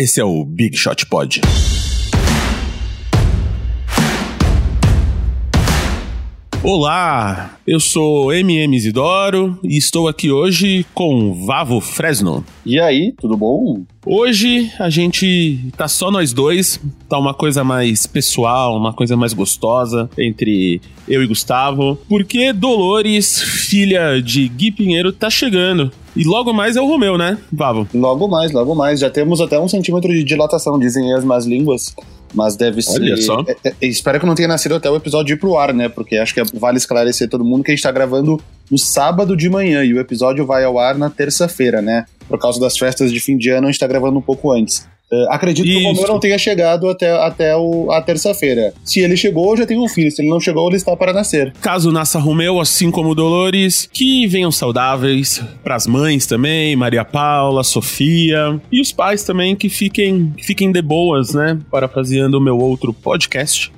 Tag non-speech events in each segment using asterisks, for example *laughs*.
Esse é o Big Shot Pod. Olá, eu sou MM Isidoro e estou aqui hoje com Vavo Fresno. E aí, tudo bom? Hoje a gente tá só nós dois, tá uma coisa mais pessoal, uma coisa mais gostosa entre eu e Gustavo, porque Dolores, filha de Gui Pinheiro, tá chegando. E logo mais é o Romeu, né, Vavo? Logo mais, logo mais. Já temos até um centímetro de dilatação, dizem as más línguas. Mas deve ser. Olha só. É, é, espero que não tenha nascido até o episódio ir pro ar, né? Porque acho que vale esclarecer todo mundo que a gente tá gravando no sábado de manhã e o episódio vai ao ar na terça-feira, né? Por causa das festas de fim de ano, a gente tá gravando um pouco antes. Uh, acredito Isso. que o Romeu não tenha chegado até, até o, a terça-feira. Se ele chegou, já tem um filho. Se ele não chegou, ele está para nascer. Caso nasça Romeu, assim como Dolores, que venham saudáveis para as mães também, Maria Paula, Sofia e os pais também que fiquem, que fiquem de boas, né? Parafraseando o meu outro podcast.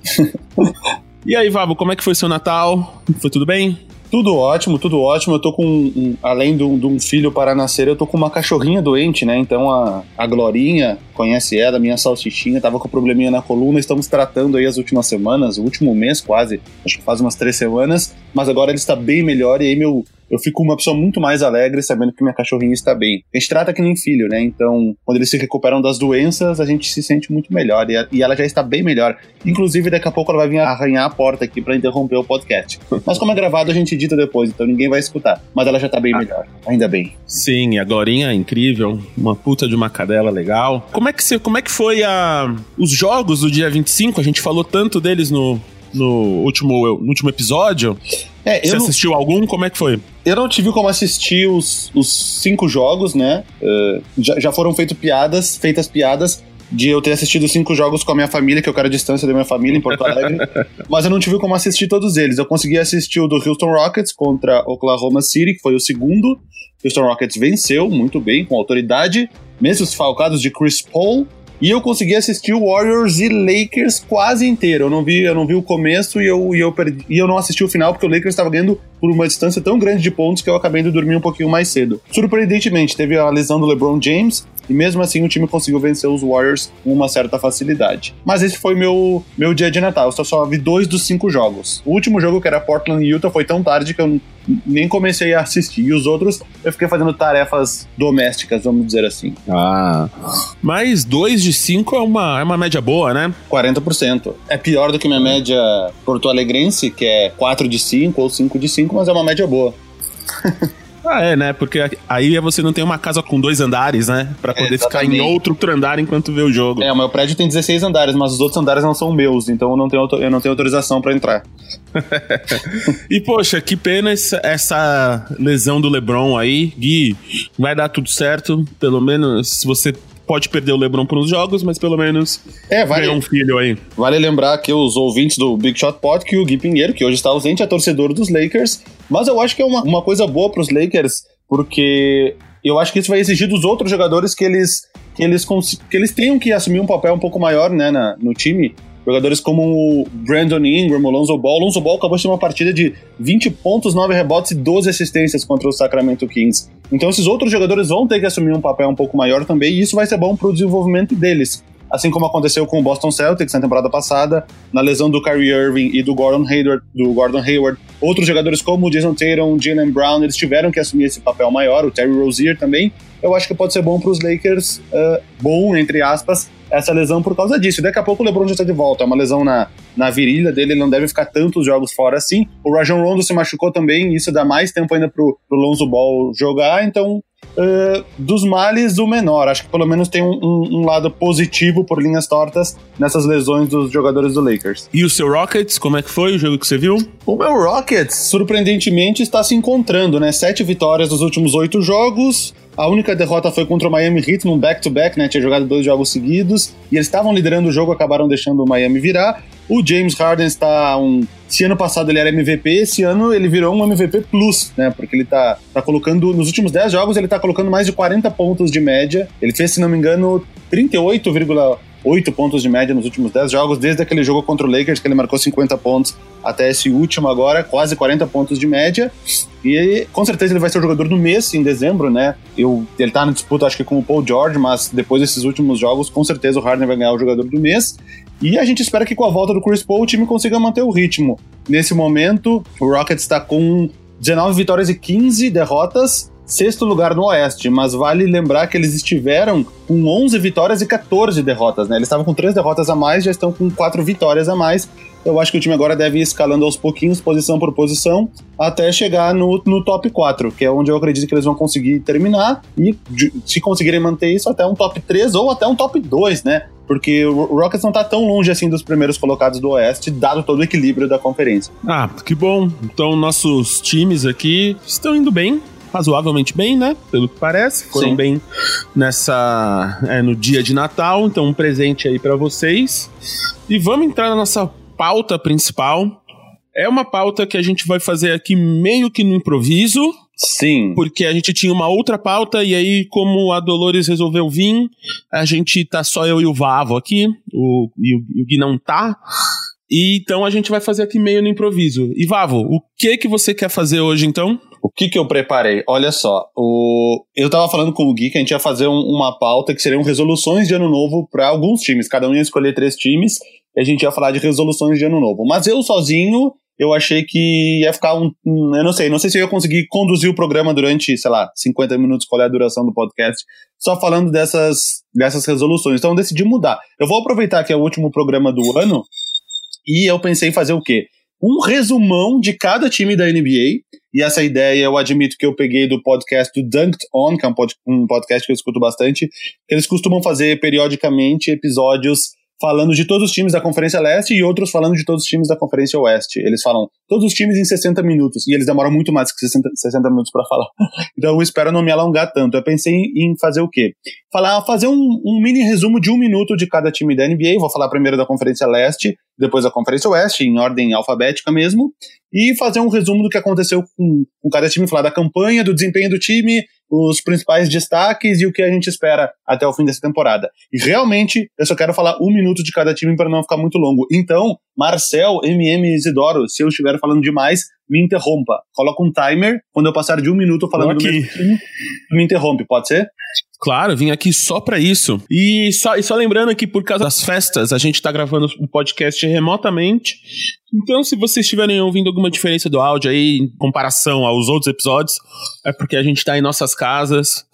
*laughs* e aí, Vavo, como é que foi seu Natal? Foi tudo bem? Tudo ótimo, tudo ótimo. Eu tô com, um, além de um, filho para nascer, eu tô com uma cachorrinha doente, né? Então a, a Glorinha, conhece ela, minha salsichinha, tava com probleminha na coluna. Estamos tratando aí as últimas semanas, o último mês quase, acho que faz umas três semanas. Mas agora ele está bem melhor e aí meu, eu fico uma pessoa muito mais alegre sabendo que minha cachorrinha está bem. A gente trata que nem filho, né? Então, quando eles se recuperam das doenças, a gente se sente muito melhor. E, a, e ela já está bem melhor. Inclusive, daqui a pouco ela vai vir arranhar a porta aqui para interromper o podcast. *laughs* Mas como é gravado, a gente edita depois, então ninguém vai escutar. Mas ela já está bem ah. melhor. Ainda bem. Sim, a Glorinha é incrível. Uma puta de uma cadela legal. Como é que, você, como é que foi a, os jogos do dia 25? A gente falou tanto deles no, no último, no último episódio. É, Você não... assistiu algum? Como é que foi? Eu não tive como assistir os, os cinco jogos, né? Uh, já, já foram feitas piadas, feitas piadas de eu ter assistido cinco jogos com a minha família, que eu quero a distância da minha família em Porto Alegre. *laughs* mas eu não tive como assistir todos eles. Eu consegui assistir o do Houston Rockets contra Oklahoma City, que foi o segundo. Houston Rockets venceu muito bem, com autoridade. Mesmo os falcados de Chris Paul e eu consegui assistir o Warriors e Lakers quase inteiro. Eu não vi, eu não vi o começo e eu, e eu, perdi, e eu não assisti o final porque o Lakers estava ganhando por uma distância tão grande de pontos que eu acabei de dormir um pouquinho mais cedo. Surpreendentemente, teve a lesão do LeBron James e mesmo assim o time conseguiu vencer os Warriors com uma certa facilidade. Mas esse foi meu, meu dia de Natal. Eu só, só vi dois dos cinco jogos. O último jogo, que era Portland e Utah, foi tão tarde que eu nem comecei a assistir. E os outros eu fiquei fazendo tarefas domésticas, vamos dizer assim. Ah. Mas 2 de 5 é uma, é uma média boa, né? 40%. É pior do que minha média porto-alegrense, que é 4 de 5 ou 5 de 5, mas é uma média boa. *laughs* Ah, é, né? Porque aí você não tem uma casa com dois andares, né? Pra poder é, ficar em outro andar enquanto vê o jogo. É, o meu prédio tem 16 andares, mas os outros andares não são meus, então eu não tenho, eu não tenho autorização para entrar. *laughs* e, poxa, que pena essa lesão do LeBron aí. Gui, vai dar tudo certo. Pelo menos se você pode perder o LeBron por uns jogos, mas pelo menos é, vale, um filho aí. Vale lembrar que os ouvintes do Big Shot Pod que o Gui Pinheiro, que hoje está ausente, é torcedor dos Lakers, mas eu acho que é uma, uma coisa boa para os Lakers, porque eu acho que isso vai exigir dos outros jogadores que eles que eles, que eles tenham que assumir um papel um pouco maior né, na, no time. Jogadores como o Brandon Ingram, o Lonzo Ball. O Lonzo Ball acabou de ter uma partida de 20 pontos, 9 rebotes e 12 assistências contra o Sacramento Kings. Então esses outros jogadores vão ter que assumir um papel um pouco maior também, e isso vai ser bom para o desenvolvimento deles. Assim como aconteceu com o Boston Celtics na temporada passada, na lesão do Kyrie Irving e do Gordon Hayward, do Gordon Hayward. Outros jogadores como o Jason Tatum, Jalen Brown, eles tiveram que assumir esse papel maior, o Terry Rozier também. Eu acho que pode ser bom para os Lakers, uh, bom, entre aspas, essa lesão por causa disso. Daqui a pouco o LeBron já está de volta. É uma lesão na, na virilha dele, ele não deve ficar tantos jogos fora assim. O Rajon Rondo se machucou também, isso dá mais tempo ainda pro, pro Lonzo Ball jogar, então Uh, dos males o menor. Acho que pelo menos tem um, um, um, lado positivo por linhas tortas nessas lesões dos jogadores do Lakers. E o seu Rockets, como é que foi o jogo que você viu? O meu Rockets, surpreendentemente, está se encontrando, né? Sete vitórias nos últimos oito jogos. A única derrota foi contra o Miami Heat num back-to-back, né? Tinha jogado dois jogos seguidos e eles estavam liderando o jogo, acabaram deixando o Miami virar. O James Harden está um. Se ano passado ele era MVP, esse ano ele virou um MVP Plus, né? Porque ele tá, tá colocando. Nos últimos 10 jogos, ele tá colocando mais de 40 pontos de média. Ele fez, se não me engano, 38, 8 pontos de média nos últimos 10 jogos, desde aquele jogo contra o Lakers, que ele marcou 50 pontos, até esse último agora, quase 40 pontos de média. E com certeza ele vai ser o jogador do mês em dezembro, né? Eu, ele tá na disputa, acho que com o Paul George, mas depois desses últimos jogos, com certeza o Harden vai ganhar o jogador do mês. E a gente espera que com a volta do Chris Paul o time consiga manter o ritmo. Nesse momento, o Rockets está com 19 vitórias e 15 derrotas, sexto lugar no Oeste, mas vale lembrar que eles estiveram com 11 vitórias e 14 derrotas, né? Eles estavam com 3 derrotas a mais, já estão com 4 vitórias a mais. Eu acho que o time agora deve ir escalando aos pouquinhos, posição por posição, até chegar no, no top 4, que é onde eu acredito que eles vão conseguir terminar. E se conseguirem manter isso, até um top 3 ou até um top 2, né? Porque o Rockets não tá tão longe assim dos primeiros colocados do Oeste, dado todo o equilíbrio da conferência. Ah, que bom. Então nossos times aqui estão indo bem, razoavelmente bem, né? Pelo que parece. Foram Sim. bem nessa. É, no dia de Natal. Então, um presente aí para vocês. E vamos entrar na nossa pauta principal. É uma pauta que a gente vai fazer aqui meio que no improviso. Sim. Porque a gente tinha uma outra pauta e aí, como a Dolores resolveu vir, a gente tá só eu e o Vavo aqui, o, e, o, e o Gui não tá. E então a gente vai fazer aqui meio no improviso. E Vavo, o que que você quer fazer hoje então? O que que eu preparei? Olha só, o... eu tava falando com o Gui que a gente ia fazer um, uma pauta que seriam resoluções de ano novo para alguns times. Cada um ia escolher três times e a gente ia falar de resoluções de ano novo. Mas eu sozinho eu achei que ia ficar um, Eu não sei, não sei se eu ia conseguir conduzir o programa durante, sei lá, 50 minutos, qual é a duração do podcast, só falando dessas, dessas resoluções. Então eu decidi mudar. Eu vou aproveitar que é o último programa do ano e eu pensei em fazer o quê? Um resumão de cada time da NBA. E essa ideia eu admito que eu peguei do podcast do Dunked On, que é um podcast que eu escuto bastante. Eles costumam fazer periodicamente episódios falando de todos os times da Conferência Leste e outros falando de todos os times da Conferência Oeste. Eles falam todos os times em 60 minutos e eles demoram muito mais que 60, 60 minutos para falar. *laughs* Então eu espero não me alongar tanto. Eu pensei em fazer o quê? Falar, fazer um, um mini resumo de um minuto de cada time da NBA. Vou falar primeiro da Conferência Leste, depois da Conferência Oeste, em ordem alfabética mesmo, e fazer um resumo do que aconteceu com, com cada time, falar da campanha, do desempenho do time, os principais destaques e o que a gente espera até o fim dessa temporada. E realmente, eu só quero falar um minuto de cada time para não ficar muito longo. Então, Marcel, MM Isidoro, se eu estiver falando demais, me interrompa. Coloca um timer, quando eu passar de um minuto falando do mesmo time, me interrompe, pode ser? Claro, vim aqui só para isso. E só, e só lembrando que por causa das festas, a gente tá gravando o podcast remotamente. Então, se vocês estiverem ouvindo alguma diferença do áudio aí em comparação aos outros episódios, é porque a gente tá em nossas casas,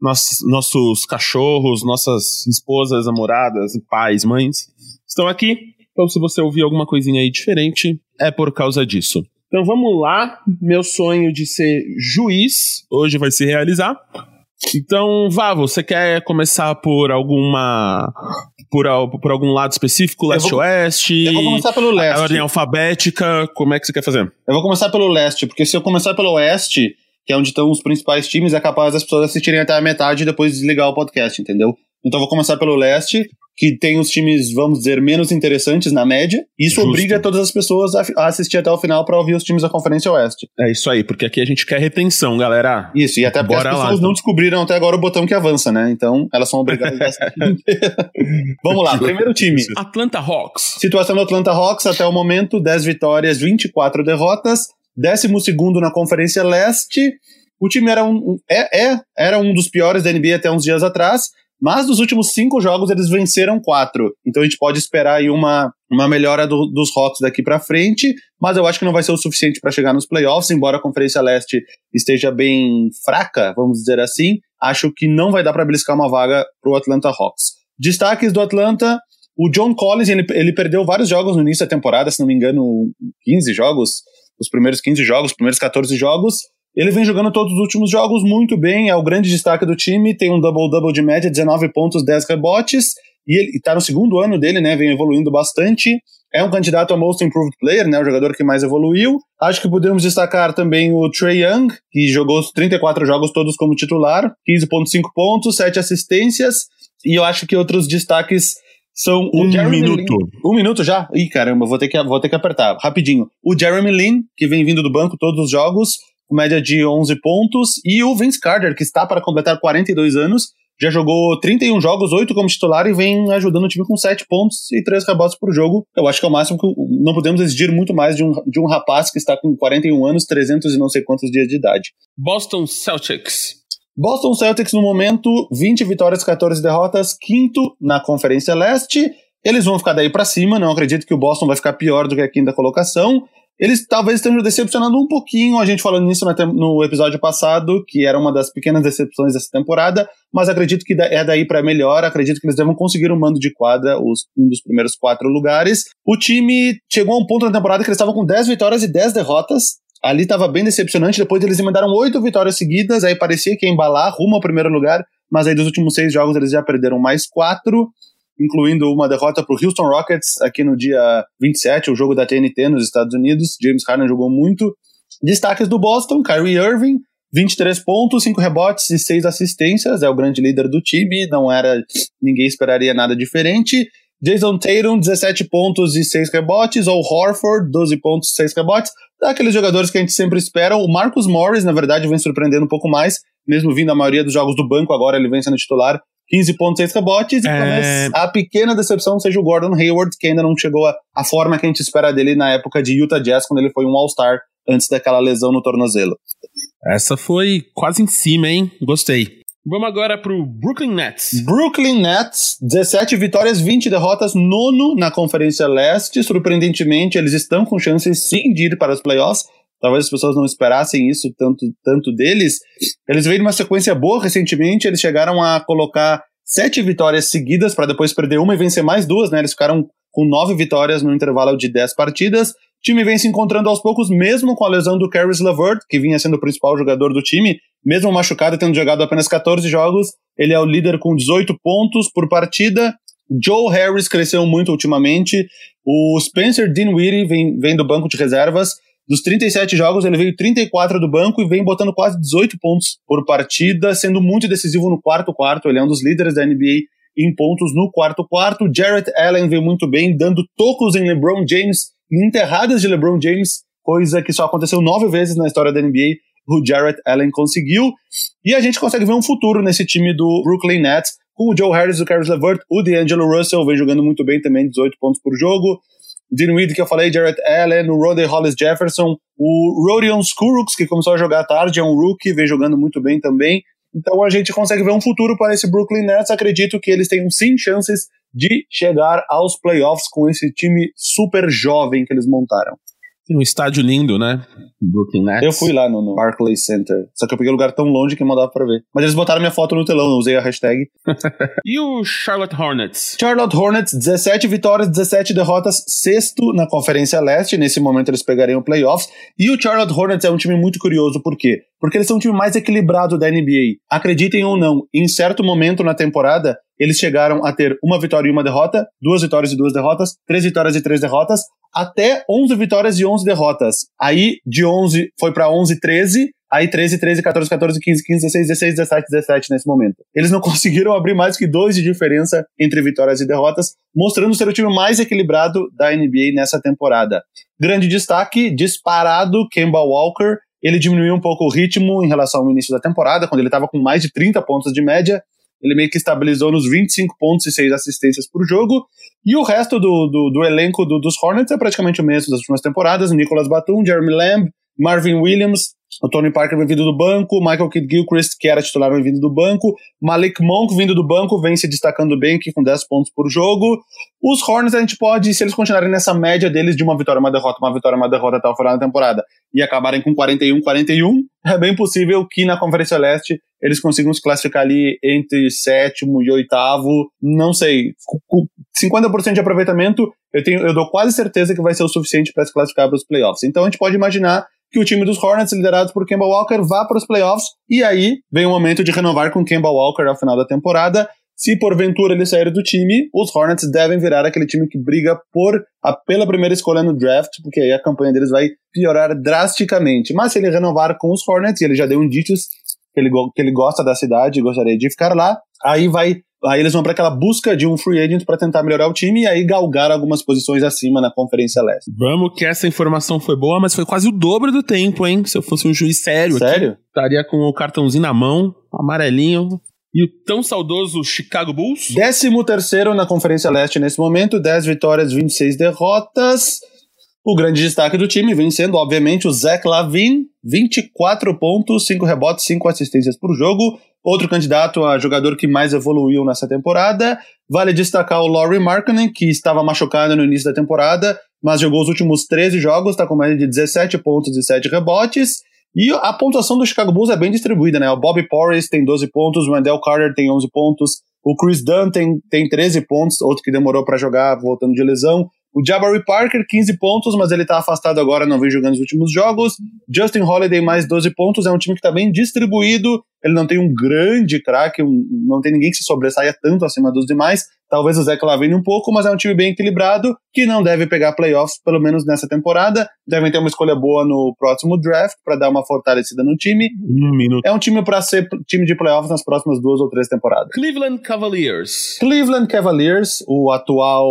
nossos, nossos cachorros, nossas esposas, namoradas, pais, mães estão aqui. Então, se você ouvir alguma coisinha aí diferente, é por causa disso. Então vamos lá, meu sonho de ser juiz hoje vai se realizar. Então, Vavo, você quer começar por alguma. Por, por algum lado específico, leste-oeste? Eu, eu vou começar pelo leste. A ordem alfabética, como é que você quer fazer? Eu vou começar pelo leste, porque se eu começar pelo oeste, que é onde estão os principais times, é capaz das pessoas assistirem até a metade e depois desligar o podcast, entendeu? Então vou começar pelo leste, que tem os times, vamos dizer, menos interessantes na média. Isso Justo. obriga todas as pessoas a, assistir até o final para ouvir os times da Conferência Oeste. É isso aí, porque aqui a gente quer retenção, galera. Isso, e até porque Bora as pessoas lá, não descobriram até agora o botão que avança, né? Então elas são obrigadas a assistir. *laughs* Vamos lá, primeiro time. Atlanta Hawks. Situação do Atlanta Hawks até o momento: 10 vitórias, 24 derrotas. 12 na Conferência Leste. O time era um, é, é, era um dos piores da NBA até uns dias atrás mas dos últimos cinco jogos eles venceram quatro. Então a gente pode esperar aí uma, uma melhora do, dos Hawks daqui para frente, mas eu acho que não vai ser o suficiente para chegar nos playoffs, embora a Conferência Leste esteja bem fraca, vamos dizer assim. Acho que não vai dar para beliscar uma vaga pro Atlanta Hawks. Destaques do Atlanta, o John Collins, ele, ele perdeu vários jogos no início da temporada, se não me engano, 15 jogos, os primeiros 15 jogos, os primeiros 14 jogos. Ele vem jogando todos os últimos jogos muito bem, é o grande destaque do time, tem um double-double de média, 19 pontos, 10 rebotes, e ele está no segundo ano dele, né, vem evoluindo bastante. É um candidato a Most Improved Player, né, o jogador que mais evoluiu. Acho que podemos destacar também o Trey Young, que jogou os 34 jogos todos como titular, 15.5 pontos, 7 assistências, e eu acho que outros destaques são um minuto. Lin. Um minuto já? Ih, caramba, vou ter, que, vou ter que apertar. Rapidinho. O Jeremy Lin, que vem vindo do banco todos os jogos, com média de 11 pontos, e o Vince Carter, que está para completar 42 anos, já jogou 31 jogos, 8 como titular e vem ajudando o time com 7 pontos e 3 rebotes por jogo. Eu acho que é o máximo que não podemos exigir muito mais de um, de um rapaz que está com 41 anos, 300 e não sei quantos dias de idade. Boston Celtics. Boston Celtics no momento, 20 vitórias, 14 derrotas, quinto na Conferência Leste. Eles vão ficar daí para cima, não acredito que o Boston vai ficar pior do que a quinta colocação. Eles talvez estejam decepcionando um pouquinho, a gente falando nisso no episódio passado, que era uma das pequenas decepções dessa temporada, mas acredito que é daí para melhor, acredito que eles devam conseguir um mando de quadra, os, um dos primeiros quatro lugares. O time chegou a um ponto na temporada que eles estavam com 10 vitórias e 10 derrotas, ali estava bem decepcionante, depois eles mandaram oito vitórias seguidas, aí parecia que ia embalar rumo ao primeiro lugar, mas aí dos últimos seis jogos eles já perderam mais quatro incluindo uma derrota para o Houston Rockets aqui no dia 27, o jogo da TNT nos Estados Unidos. James Harden jogou muito. Destaques do Boston, Kyrie Irving, 23 pontos, 5 rebotes e 6 assistências, é o grande líder do time, não era, ninguém esperaria nada diferente. Jason Tatum, 17 pontos e 6 rebotes, ou Horford, 12 pontos e 6 rebotes, daqueles jogadores que a gente sempre espera. O Marcus Morris, na verdade, vem surpreendendo um pouco mais, mesmo vindo a maioria dos jogos do banco, agora ele vem sendo titular, 15 pontos, 6 rebotes, e é... talvez a pequena decepção seja o Gordon Hayward, que ainda não chegou à forma que a gente espera dele na época de Utah Jazz, quando ele foi um All-Star antes daquela lesão no tornozelo. Essa foi quase em cima, hein? Gostei. Vamos agora pro Brooklyn Nets. Brooklyn Nets, 17 vitórias, 20 derrotas, nono na Conferência Leste. Surpreendentemente, eles estão com chances sim de ir para os playoffs talvez as pessoas não esperassem isso tanto, tanto deles. Eles veio numa sequência boa recentemente, eles chegaram a colocar sete vitórias seguidas para depois perder uma e vencer mais duas, né? Eles ficaram com nove vitórias no intervalo de dez partidas. O time vem se encontrando aos poucos, mesmo com a lesão do Caris LeVert, que vinha sendo o principal jogador do time, mesmo machucado, tendo jogado apenas 14 jogos, ele é o líder com 18 pontos por partida. Joe Harris cresceu muito ultimamente. O Spencer Dinwiddie vem, vem do banco de reservas. Dos 37 jogos, ele veio 34 do banco e vem botando quase 18 pontos por partida, sendo muito decisivo no quarto quarto. Ele é um dos líderes da NBA em pontos no quarto quarto. Jarrett Allen veio muito bem, dando tocos em LeBron James, enterradas de LeBron James, coisa que só aconteceu nove vezes na história da NBA. O Jarrett Allen conseguiu. E a gente consegue ver um futuro nesse time do Brooklyn Nets, com o Joe Harris, o Caris LeVert, o D'Angelo Russell vem jogando muito bem também, 18 pontos por jogo. Dinwiddie, que eu falei, Jarrett Allen, o Rodney Hollis Jefferson, o Rodion Skurux, que começou a jogar tarde, é um rookie, vem jogando muito bem também. Então a gente consegue ver um futuro para esse Brooklyn Nets. Acredito que eles tenham sim chances de chegar aos playoffs com esse time super jovem que eles montaram. Tem um estádio lindo, né? Brooklyn Nets. Eu fui lá no, no Barclays Center. Só que eu peguei um lugar tão longe que não dava pra ver. Mas eles botaram minha foto no telão, eu usei a hashtag. *laughs* e o Charlotte Hornets? Charlotte Hornets, 17 vitórias, 17 derrotas, sexto na Conferência Leste. Nesse momento eles pegariam playoffs. E o Charlotte Hornets é um time muito curioso, por quê? Porque eles são um time mais equilibrado da NBA. Acreditem ou não, em certo momento na temporada, eles chegaram a ter uma vitória e uma derrota, duas vitórias e duas derrotas, três vitórias e três derrotas, até 11 vitórias e 11 derrotas. Aí de 11 foi para 11 13, aí 13 13 14 14 15 15 16 16 17 17 nesse momento. Eles não *laughs* conseguiram abrir mais que dois de diferença entre vitórias e derrotas, mostrando ser o time mais equilibrado da NBA nessa temporada. Grande destaque, disparado Kemba Walker, ele diminuiu um pouco o ritmo em relação ao início da temporada, quando ele estava com mais de 30 pontos de média ele meio que estabilizou nos 25 pontos e 6 assistências por jogo. E o resto do, do, do elenco do, dos Hornets é praticamente o mesmo das últimas temporadas. Nicholas Batum, Jeremy Lamb, Marvin Williams, o Tony Parker vem vindo do banco, Michael Kidd Gilchrist, que era titular, vem vindo do banco, Malik Monk vindo do banco, vem se destacando bem aqui com 10 pontos por jogo. Os Hornets a gente pode, se eles continuarem nessa média deles de uma vitória, uma derrota, uma vitória, uma derrota até o final da temporada e acabarem com 41-41, é bem possível que na Conferência Leste eles consigam se classificar ali entre sétimo e oitavo, não sei, 50% de aproveitamento, eu, tenho, eu dou quase certeza que vai ser o suficiente para se classificar para os playoffs. Então a gente pode imaginar que o time dos Hornets, liderado por Kemba Walker, vá para os playoffs, e aí vem o momento de renovar com Kemba Walker ao final da temporada. Se porventura ele sair do time, os Hornets devem virar aquele time que briga por a, pela primeira escolha no draft, porque aí a campanha deles vai piorar drasticamente. Mas se ele renovar com os Hornets, e ele já deu indícios que ele, que ele gosta da cidade e gostaria de ficar lá, aí vai Aí eles vão para aquela busca de um free agent para tentar melhorar o time e aí galgar algumas posições acima na Conferência Leste. Vamos que essa informação foi boa, mas foi quase o dobro do tempo, hein? Se eu fosse um juiz sério, sério? Aqui, estaria com o cartãozinho na mão, amarelinho, E o tão saudoso Chicago Bulls? 13 terceiro na Conferência Leste nesse momento, 10 vitórias, 26 derrotas. O grande destaque do time vem sendo, obviamente, o Zach Lavin, 24 pontos, 5 rebotes, 5 assistências por jogo. Outro candidato a jogador que mais evoluiu nessa temporada. Vale destacar o Laurie Markkanen, que estava machucado no início da temporada, mas jogou os últimos 13 jogos, está com média de 17 pontos e 7 rebotes. E a pontuação do Chicago Bulls é bem distribuída, né? O Bobby Porris tem 12 pontos, o Wendell Carter tem 11 pontos, o Chris Dunn tem, tem 13 pontos, outro que demorou para jogar voltando de lesão. O Jabari Parker, 15 pontos, mas ele tá afastado agora, não vem jogando os últimos jogos. Justin Holiday, mais 12 pontos, é um time que tá bem distribuído. Ele não tem um grande craque, um, não tem ninguém que se sobressaia tanto acima dos demais. Talvez o Zé Clavini um pouco, mas é um time bem equilibrado que não deve pegar playoffs, pelo menos nessa temporada. Devem ter uma escolha boa no próximo draft para dar uma fortalecida no time. Um minuto. É um time para ser time de playoffs nas próximas duas ou três temporadas. Cleveland Cavaliers. Cleveland Cavaliers, o atual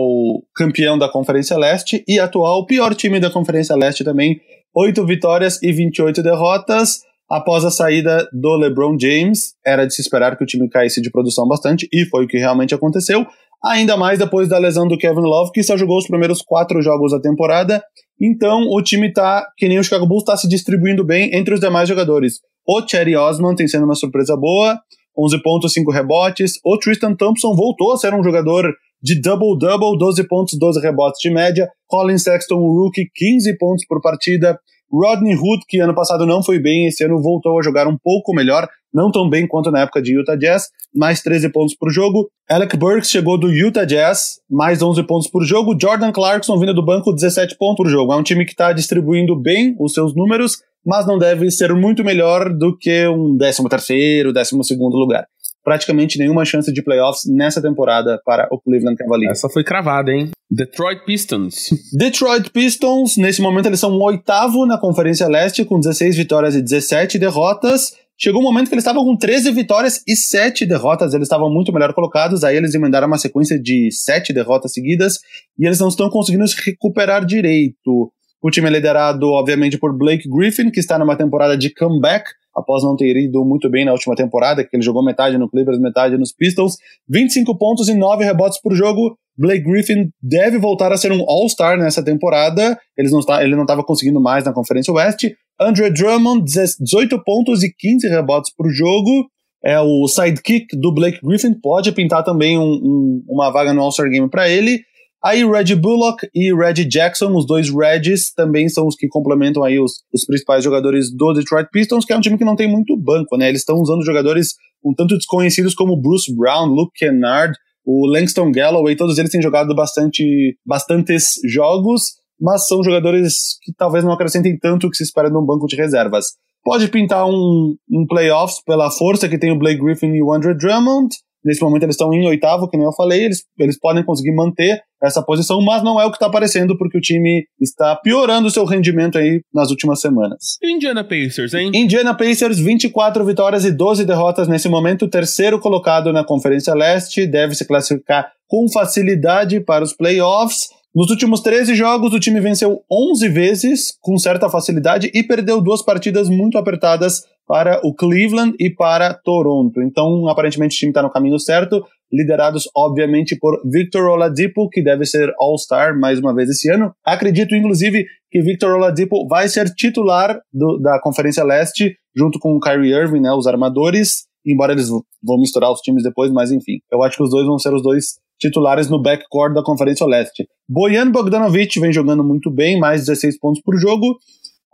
campeão da Conferência Leste e atual pior time da Conferência Leste também. Oito vitórias e 28 derrotas. Após a saída do LeBron James, era de se esperar que o time caísse de produção bastante, e foi o que realmente aconteceu. Ainda mais depois da lesão do Kevin Love, que só jogou os primeiros quatro jogos da temporada. Então o time tá, que nem o Chicago Bulls, tá se distribuindo bem entre os demais jogadores. O Cherry Osman tem sendo uma surpresa boa, 11 pontos, 5 rebotes. O Tristan Thompson voltou a ser um jogador de double-double, 12 pontos, 12 rebotes de média. Colin Sexton, o rookie, 15 pontos por partida. Rodney Hood, que ano passado não foi bem, esse ano voltou a jogar um pouco melhor, não tão bem quanto na época de Utah Jazz, mais 13 pontos por jogo. Alec Burks chegou do Utah Jazz, mais 11 pontos por jogo. Jordan Clarkson vindo do banco, 17 pontos por jogo. É um time que está distribuindo bem os seus números, mas não deve ser muito melhor do que um 13 terceiro, 12 segundo lugar praticamente nenhuma chance de playoffs nessa temporada para o Cleveland Cavaliers. Essa foi cravada, hein? Detroit Pistons. Detroit Pistons, nesse momento eles são o oitavo na Conferência Leste, com 16 vitórias e 17 derrotas. Chegou um momento que eles estavam com 13 vitórias e 7 derrotas, eles estavam muito melhor colocados, aí eles emendaram uma sequência de 7 derrotas seguidas e eles não estão conseguindo se recuperar direito. O time é liderado, obviamente, por Blake Griffin, que está numa temporada de comeback, após não ter ido muito bem na última temporada, que ele jogou metade no Clippers, metade nos Pistons. 25 pontos e 9 rebotes por jogo. Blake Griffin deve voltar a ser um All-Star nessa temporada. Ele não, está, ele não estava conseguindo mais na Conferência Oeste. Andre Drummond, 18 pontos e 15 rebotes por jogo. É o sidekick do Blake Griffin. Pode pintar também um, um, uma vaga no All-Star Game para ele. Aí Red Bullock e Red Jackson, os dois Reds, também são os que complementam aí os, os principais jogadores do Detroit Pistons, que é um time que não tem muito banco, né? Eles estão usando jogadores um tanto desconhecidos como Bruce Brown, Luke Kennard, o Langston Galloway, todos eles têm jogado bastante, bastantes jogos, mas são jogadores que talvez não acrescentem tanto o que se espera num banco de reservas. Pode pintar um, um playoffs pela força que tem o Blake Griffin e o Andre Drummond, Nesse momento eles estão em oitavo, que nem eu falei, eles, eles podem conseguir manter essa posição, mas não é o que está aparecendo, porque o time está piorando o seu rendimento aí nas últimas semanas. Indiana Pacers, hein? Indiana Pacers, 24 vitórias e 12 derrotas nesse momento, terceiro colocado na Conferência Leste, deve se classificar com facilidade para os playoffs. Nos últimos 13 jogos, o time venceu 11 vezes, com certa facilidade, e perdeu duas partidas muito apertadas para o Cleveland e para Toronto. Então, aparentemente, o time está no caminho certo, liderados, obviamente, por Victor Oladipo, que deve ser All-Star mais uma vez esse ano. Acredito, inclusive, que Victor Oladipo vai ser titular do, da Conferência Leste, junto com o Kyrie Irving, né, os armadores, embora eles vão misturar os times depois, mas enfim. Eu acho que os dois vão ser os dois titulares no backcourt da Conferência Leste. Bojan Bogdanovic vem jogando muito bem, mais 16 pontos por jogo.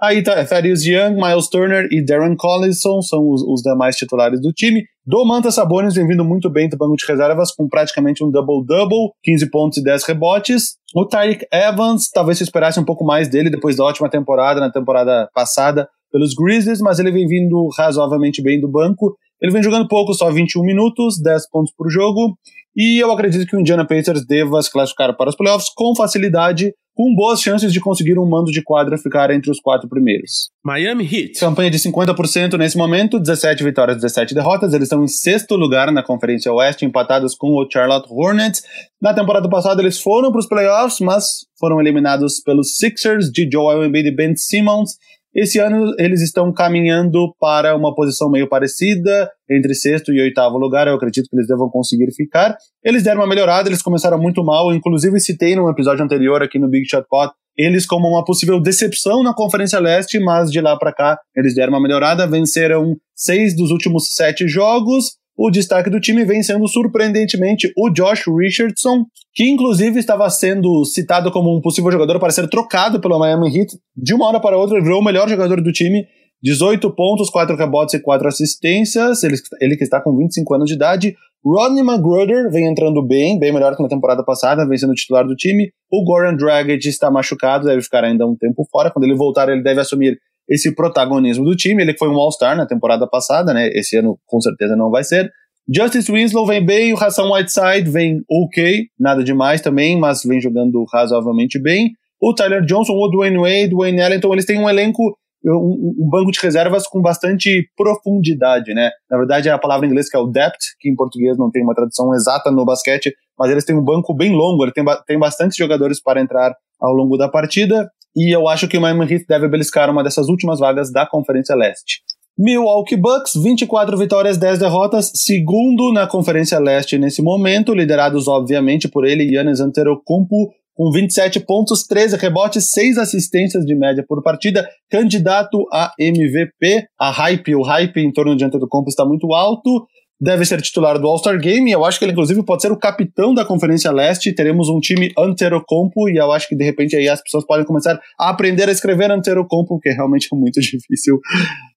Aí tá Thaddeus Young, Miles Turner e Darren Collison são os, os demais titulares do time. Domantas Sabonis vem vindo muito bem do banco de reservas, com praticamente um double-double, 15 pontos e 10 rebotes. O Tyreek Evans, talvez se esperasse um pouco mais dele depois da ótima temporada, na temporada passada, pelos Grizzlies, mas ele vem vindo razoavelmente bem do banco. Ele vem jogando pouco, só 21 minutos, 10 pontos por jogo. E eu acredito que o Indiana Pacers deva se classificar para os playoffs com facilidade, com boas chances de conseguir um mando de quadra ficar entre os quatro primeiros. Miami Heat. Campanha de 50% nesse momento, 17 vitórias, 17 derrotas. Eles estão em sexto lugar na Conferência Oeste, empatados com o Charlotte Hornets. Na temporada passada eles foram para os playoffs, mas foram eliminados pelos Sixers de Joel Embiid e Ben Simmons. Esse ano eles estão caminhando para uma posição meio parecida, entre sexto e oitavo lugar, eu acredito que eles devam conseguir ficar. Eles deram uma melhorada, eles começaram muito mal, inclusive citei num episódio anterior aqui no Big Shot Pot, eles como uma possível decepção na Conferência Leste, mas de lá para cá eles deram uma melhorada, venceram seis dos últimos sete jogos, o destaque do time vem sendo surpreendentemente o Josh Richardson, que inclusive estava sendo citado como um possível jogador para ser trocado pelo Miami Heat. De uma hora para outra, ele virou o melhor jogador do time. 18 pontos, 4 rebotes e 4 assistências. Ele, ele que está com 25 anos de idade. Rodney McGruder vem entrando bem, bem melhor que na temporada passada, vem sendo titular do time. O Goran Dragic está machucado, deve ficar ainda um tempo fora. Quando ele voltar, ele deve assumir esse protagonismo do time. Ele foi um All-Star na temporada passada, né? Esse ano com certeza não vai ser. Justice Winslow vem bem, o Hassan Whiteside vem ok, nada demais também, mas vem jogando razoavelmente bem. O Tyler Johnson, o Dwayne Wade, o Wayne Ellington, eles têm um elenco, um, um, banco de reservas com bastante profundidade, né? Na verdade, é a palavra em inglês que é o depth, que em português não tem uma tradução exata no basquete, mas eles têm um banco bem longo, ele tem, tem bastante jogadores para entrar ao longo da partida. E eu acho que o Miami Heat deve beliscar uma dessas últimas vagas da Conferência Leste. Milwaukee Bucks, 24 vitórias, 10 derrotas, segundo na Conferência Leste nesse momento, liderados obviamente por ele, Yannis Antetokounmpo, com 27 pontos, 13 rebotes, 6 assistências de média por partida, candidato a MVP. A hype, o hype em torno de Antetokounmpo está muito alto deve ser titular do All-Star Game. Eu acho que ele, inclusive, pode ser o capitão da Conferência Leste. Teremos um time Antero-Compo e eu acho que, de repente, aí as pessoas podem começar a aprender a escrever Antero-Compo, que realmente é muito *laughs* difícil.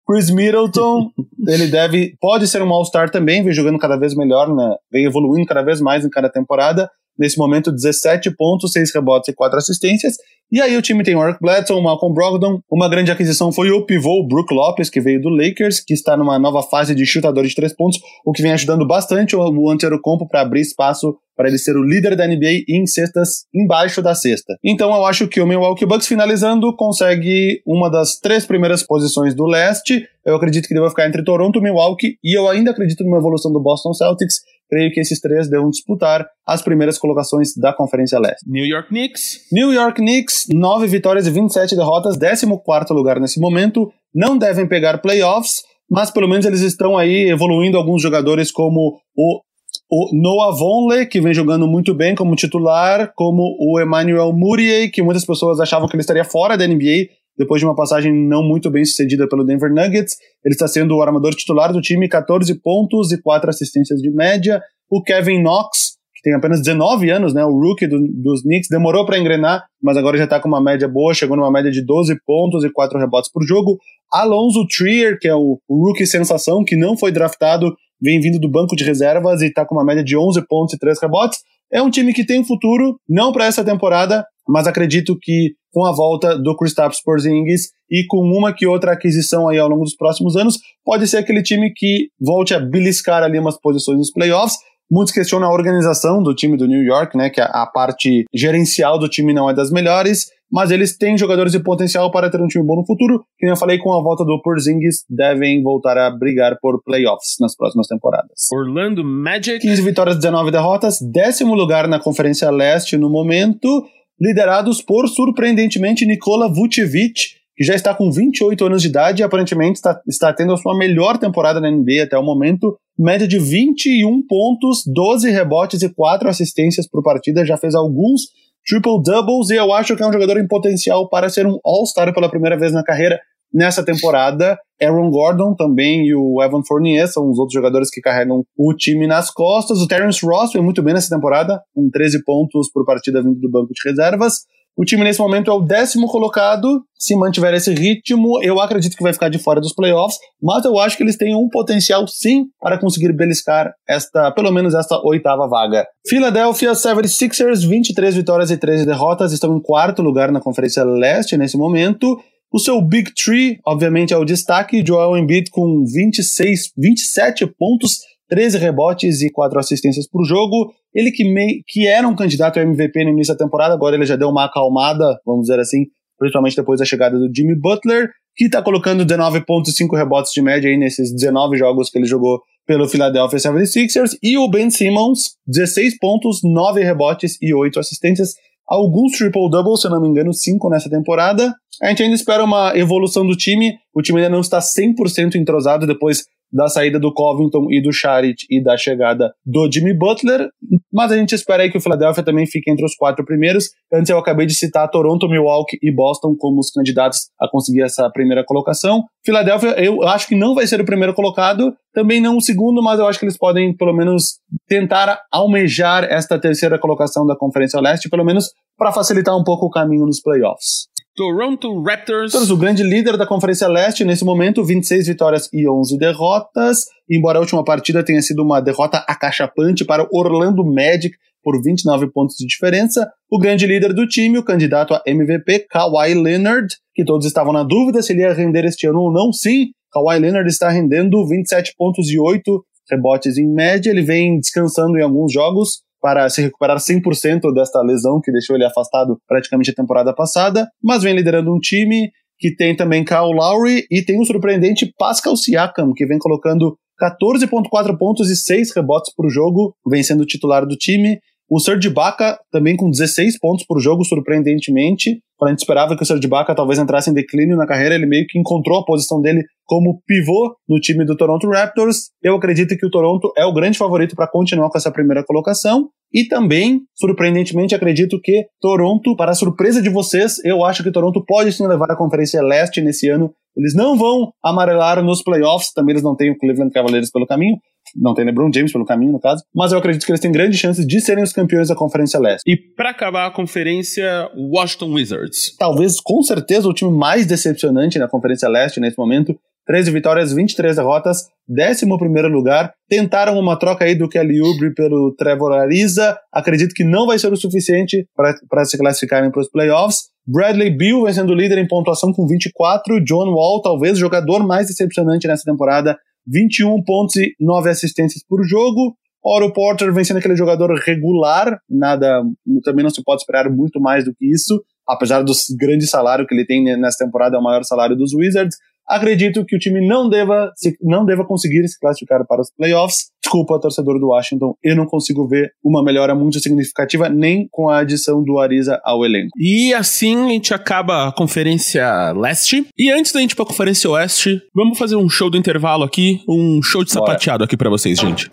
Chris Middleton, *laughs* ele deve, pode ser um All-Star também, vem jogando cada vez melhor, né? vem evoluindo cada vez mais em cada temporada. Nesse momento, 17 pontos, 6 rebotes e 4 assistências. E aí o time tem o Eric Bledson, o Malcolm Brogdon. Uma grande aquisição foi o pivô Brook Lopes, que veio do Lakers, que está numa nova fase de chutador de três pontos, o que vem ajudando bastante o, o Antetokounmpo para abrir espaço para ele ser o líder da NBA em cestas embaixo da cesta. Então eu acho que o Milwaukee Bucks finalizando consegue uma das três primeiras posições do leste. Eu acredito que deva ficar entre Toronto, Milwaukee e eu ainda acredito numa evolução do Boston Celtics. Creio que esses três devam disputar as primeiras colocações da Conferência Leste. New York Knicks. New York Knicks, 9 vitórias e 27 derrotas, 14 lugar nesse momento. Não devem pegar playoffs, mas pelo menos eles estão aí evoluindo alguns jogadores como o o Noah Vonleh, que vem jogando muito bem como titular, como o Emmanuel Murier, que muitas pessoas achavam que ele estaria fora da NBA depois de uma passagem não muito bem sucedida pelo Denver Nuggets. Ele está sendo o armador titular do time, 14 pontos e 4 assistências de média. O Kevin Knox, que tem apenas 19 anos, né, o rookie do, dos Knicks, demorou para engrenar, mas agora já está com uma média boa, chegou numa média de 12 pontos e 4 rebotes por jogo. Alonso Trier, que é o, o rookie sensação, que não foi draftado, vem vindo do banco de reservas e está com uma média de 11 pontos e 3 rebotes. É um time que tem futuro, não para essa temporada, mas acredito que com a volta do Kristaps Porzingis e com uma que outra aquisição aí ao longo dos próximos anos, pode ser aquele time que volte a beliscar ali umas posições nos playoffs. Muitos questionam a organização do time do New York, né, que a, a parte gerencial do time não é das melhores, mas eles têm jogadores de potencial para ter um time bom no futuro. Que eu falei, com a volta do Porzingis, devem voltar a brigar por playoffs nas próximas temporadas. Orlando Magic. 15 vitórias, 19 derrotas, décimo lugar na Conferência Leste no momento, liderados por, surpreendentemente, Nikola Vucevic, que já está com 28 anos de idade e aparentemente está, está tendo a sua melhor temporada na NBA até o momento. Média de 21 pontos, 12 rebotes e 4 assistências por partida. Já fez alguns triple doubles e eu acho que é um jogador em potencial para ser um All-Star pela primeira vez na carreira nessa temporada. Aaron Gordon também e o Evan Fournier são os outros jogadores que carregam o time nas costas. O Terence Ross foi muito bem nessa temporada, com 13 pontos por partida vindo do banco de reservas. O time nesse momento é o décimo colocado. Se mantiver esse ritmo, eu acredito que vai ficar de fora dos playoffs, mas eu acho que eles têm um potencial sim para conseguir beliscar esta, pelo menos esta oitava vaga. Philadelphia 76ers, 23 vitórias e 13 derrotas, estão em quarto lugar na Conferência Leste nesse momento. O seu Big Tree, obviamente, é o destaque. Joel Embiid com 26, 27 pontos, 13 rebotes e 4 assistências por jogo. Ele que, mei, que era um candidato ao MVP no início da temporada, agora ele já deu uma acalmada, vamos dizer assim, principalmente depois da chegada do Jimmy Butler, que está colocando 19,5 rebotes de média aí nesses 19 jogos que ele jogou pelo Philadelphia 76ers. E o Ben Simmons, 16 pontos, 9 rebotes e 8 assistências alguns triple-doubles, se eu não me engano, cinco nessa temporada. A gente ainda espera uma evolução do time. O time ainda não está 100% entrosado depois da saída do Covington e do Charit e da chegada do Jimmy Butler, mas a gente espera aí que o Philadelphia também fique entre os quatro primeiros. Antes eu acabei de citar Toronto, Milwaukee e Boston como os candidatos a conseguir essa primeira colocação. Philadelphia eu acho que não vai ser o primeiro colocado, também não o segundo, mas eu acho que eles podem pelo menos tentar almejar esta terceira colocação da Conferência Leste, pelo menos para facilitar um pouco o caminho nos playoffs. Toronto Raptors. O grande líder da Conferência Leste nesse momento, 26 vitórias e 11 derrotas. Embora a última partida tenha sido uma derrota acachapante para Orlando Magic por 29 pontos de diferença, o grande líder do time, o candidato a MVP, Kawhi Leonard, que todos estavam na dúvida se ele ia render este ano ou não, sim, Kawhi Leonard está rendendo 27 pontos e 8 rebotes em média, ele vem descansando em alguns jogos, para se recuperar 100% desta lesão que deixou ele afastado praticamente a temporada passada, mas vem liderando um time que tem também Kyle Lowry e tem o surpreendente Pascal Siakam, que vem colocando 14.4 pontos e 6 rebotes por jogo, vem sendo titular do time. O Serge Ibaka também com 16 pontos por jogo, surpreendentemente. Quando a gente esperava que o Serge Ibaka talvez entrasse em declínio na carreira, ele meio que encontrou a posição dele como pivô no time do Toronto Raptors. Eu acredito que o Toronto é o grande favorito para continuar com essa primeira colocação. E também, surpreendentemente, acredito que Toronto, para surpresa de vocês, eu acho que Toronto pode sim levar a Conferência Leste nesse ano. Eles não vão amarelar nos playoffs, também eles não têm o Cleveland Cavaliers pelo caminho, não tem LeBron James pelo caminho, no caso, mas eu acredito que eles têm grandes chances de serem os campeões da Conferência Leste. E para acabar a conferência, Washington Wizards. Talvez, com certeza, o time mais decepcionante na Conferência Leste nesse momento. 13 vitórias, 23 derrotas, 11 lugar. Tentaram uma troca aí do Kelly Oubre pelo Trevor Ariza. Acredito que não vai ser o suficiente para se classificarem para os playoffs. Bradley Bill vai sendo líder em pontuação com 24. John Wall, talvez o jogador mais decepcionante nessa temporada, 21 pontos e 9 assistências por jogo. Oro Porter vem sendo aquele jogador regular, nada, também não se pode esperar muito mais do que isso, apesar do grande salário que ele tem nessa temporada, é o maior salário dos Wizards. Acredito que o time não deva, se, não deva conseguir se classificar para os playoffs. Desculpa, torcedor do Washington, eu não consigo ver uma melhora muito significativa nem com a adição do Ariza ao elenco. E assim a gente acaba a Conferência Leste. E antes da gente ir para a Conferência Oeste, vamos fazer um show do intervalo aqui, um show de sapateado aqui para vocês, gente.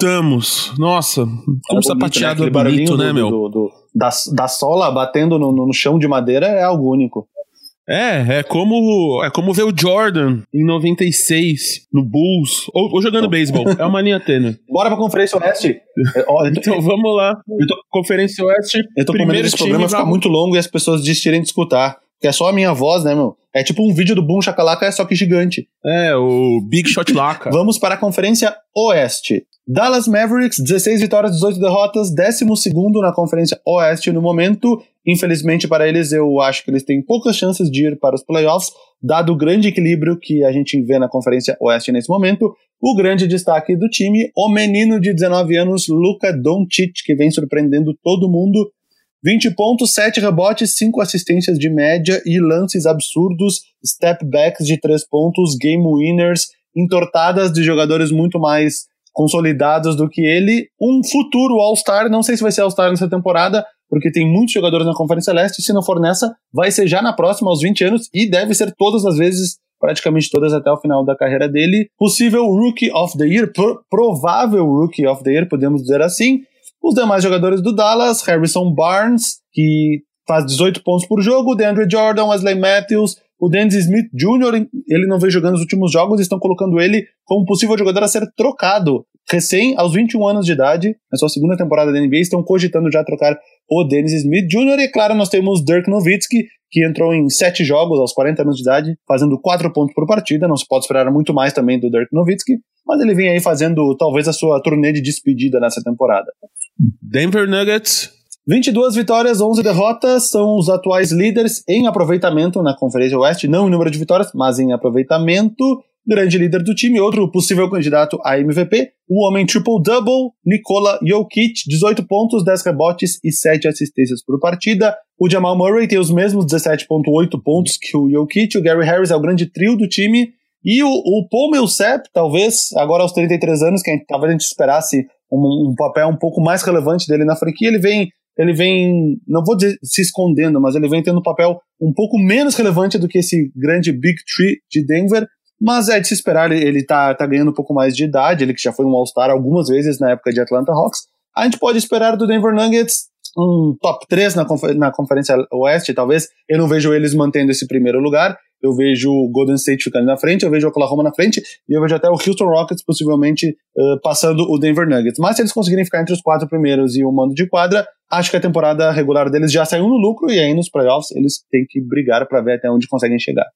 Voltamos. Nossa, como sapateado bonito, né? é bonito, né, meu? Do, do, da, da sola batendo no, no chão de madeira é algo único. É, é como é como ver o Jordan em 96 no Bulls ou, ou jogando beisebol. É uma linha tênue. *laughs* Bora pra Conferência Oeste. *laughs* então vamos lá. Tô, Conferência Oeste. Eu tô com medo desse programa ficar muito longo e as pessoas desistirem de escutar. Que é só a minha voz, né, meu? É tipo um vídeo do Boom Chacalaca, é só que gigante. É, o Big Shot Laca. *laughs* Vamos para a Conferência Oeste. Dallas Mavericks, 16 vitórias, 18 derrotas, 12 na Conferência Oeste no momento. Infelizmente para eles, eu acho que eles têm poucas chances de ir para os playoffs, dado o grande equilíbrio que a gente vê na Conferência Oeste nesse momento. O grande destaque do time, o menino de 19 anos, Luka Doncic, que vem surpreendendo todo mundo 20 pontos, 7 rebotes, 5 assistências de média e lances absurdos, step backs de 3 pontos, game winners, entortadas de jogadores muito mais consolidados do que ele. Um futuro All-Star, não sei se vai ser All-Star nessa temporada, porque tem muitos jogadores na Conferência Leste, se não for nessa, vai ser já na próxima, aos 20 anos, e deve ser todas as vezes, praticamente todas até o final da carreira dele. Possível Rookie of the Year, provável Rookie of the Year, podemos dizer assim. Os demais jogadores do Dallas, Harrison Barnes, que faz 18 pontos por jogo, DeAndre Jordan, Wesley Matthews, o Dennis Smith Jr., ele não vem jogando nos últimos jogos, estão colocando ele como possível jogador a ser trocado. Recém, aos 21 anos de idade, na sua segunda temporada da NBA, estão cogitando já trocar o Dennis Smith Jr. E claro, nós temos Dirk Nowitzki, que entrou em sete jogos aos 40 anos de idade, fazendo quatro pontos por partida. Não se pode esperar muito mais também do Dirk Nowitzki, mas ele vem aí fazendo talvez a sua turnê de despedida nessa temporada. Denver Nuggets. 22 vitórias, 11 derrotas, são os atuais líderes em aproveitamento na Conferência Oeste, não em número de vitórias, mas em aproveitamento. Grande líder do time, outro possível candidato a MVP, o homem triple-double, Nikola Jokic, 18 pontos, 10 rebotes e 7 assistências por partida. O Jamal Murray tem os mesmos 17.8 pontos que o Jokic, o Gary Harris é o grande trio do time, e o, o Paul Millsap, talvez, agora aos 33 anos, que a gente, talvez a gente esperasse um, um papel um pouco mais relevante dele na franquia, ele vem ele vem, não vou dizer se escondendo, mas ele vem tendo um papel um pouco menos relevante do que esse grande Big Tree de Denver, mas é de se esperar, ele, ele tá, tá ganhando um pouco mais de idade, ele que já foi um All-Star algumas vezes na época de Atlanta Hawks. A gente pode esperar do Denver Nuggets um top 3 na, confer na Conferência Oeste, talvez. Eu não vejo eles mantendo esse primeiro lugar. Eu vejo o Golden State ficando na frente, eu vejo o Oklahoma na frente, e eu vejo até o Houston Rockets possivelmente uh, passando o Denver Nuggets. Mas se eles conseguirem ficar entre os quatro primeiros e o mando de quadra, acho que a temporada regular deles já saiu no lucro, e aí nos playoffs eles têm que brigar para ver até onde conseguem chegar.